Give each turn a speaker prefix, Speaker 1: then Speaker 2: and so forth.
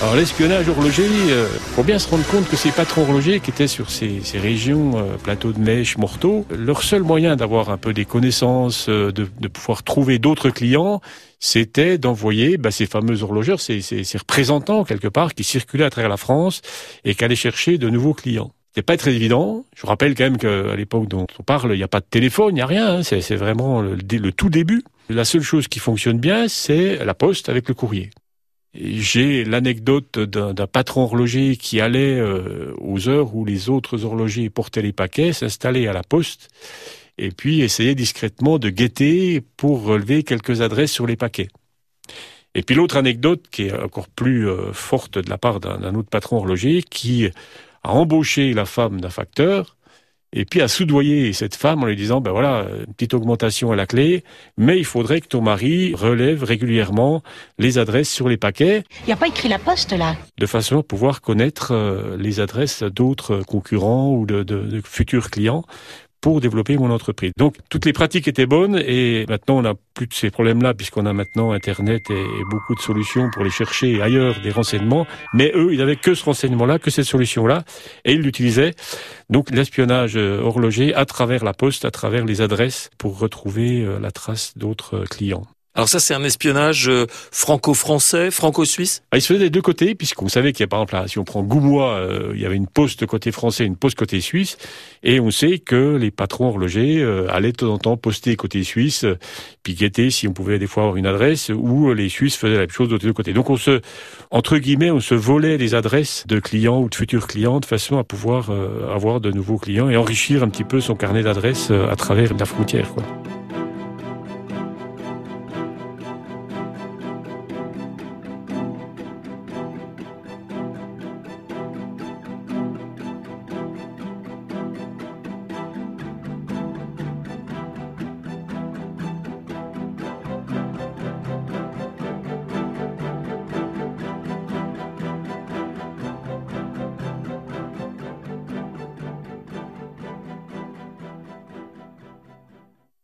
Speaker 1: Alors l'espionnage horloger, il euh, faut bien se rendre compte que ces patrons horlogers qui étaient sur ces, ces régions, euh, plateaux de Mèche, Morteau, leur seul moyen d'avoir un peu des connaissances, euh, de, de, pouvoir trouver d'autres clients, c'était d'envoyer bah, ces fameux horlogeurs, ces, ces, ces, représentants quelque part qui circulaient à travers la France et qui allaient chercher de nouveaux clients. C'était pas très évident. Je rappelle quand même qu'à l'époque dont on parle, il n'y a pas de téléphone, il n'y a rien. Hein. C'est vraiment le, le tout début. La seule chose qui fonctionne bien, c'est la poste avec le courrier. J'ai l'anecdote d'un patron horloger qui allait euh, aux heures où les autres horlogers portaient les paquets, s'installer à la poste et puis essayer discrètement de guetter pour relever quelques adresses sur les paquets. Et puis l'autre anecdote qui est encore plus euh, forte de la part d'un autre patron horloger qui a embauché la femme d'un facteur et puis à soudoyer cette femme en lui disant, ben voilà, une petite augmentation à la clé, mais il faudrait que ton mari relève régulièrement les adresses sur les paquets.
Speaker 2: Il n'y a pas écrit la poste là?
Speaker 1: De façon à pouvoir connaître euh, les adresses d'autres concurrents ou de, de, de futurs clients pour développer mon entreprise. Donc toutes les pratiques étaient bonnes et maintenant on n'a plus de ces problèmes-là puisqu'on a maintenant Internet et, beaucoup de solutions pour les chercher ailleurs des renseignements. Mais eux, ils n'avaient que ce renseignement-là, que cette solution-là et ils l'utilisaient. Donc l'espionnage euh, horloger à travers la poste, à travers les adresses pour retrouver euh, la trace d'autres euh, clients.
Speaker 3: Alors ça, c'est un espionnage euh, franco-français, franco-suisse?
Speaker 1: Ah, Il se faisait des deux côtés, puisqu'on savait qu'il y a par exemple, si on prend Goumois, euh, il y avait une poste côté français, une poste côté suisse, et on sait que les patrons horlogers euh, allaient de temps en temps poster côté suisse, puis guetter si on pouvait des fois avoir une adresse, ou les Suisses faisaient la même chose de l'autre côté. Donc on se, entre guillemets, on se volait les adresses de clients ou de futurs clients de façon à pouvoir avoir de nouveaux clients et enrichir un petit peu son carnet d'adresses à travers la frontière. Quoi.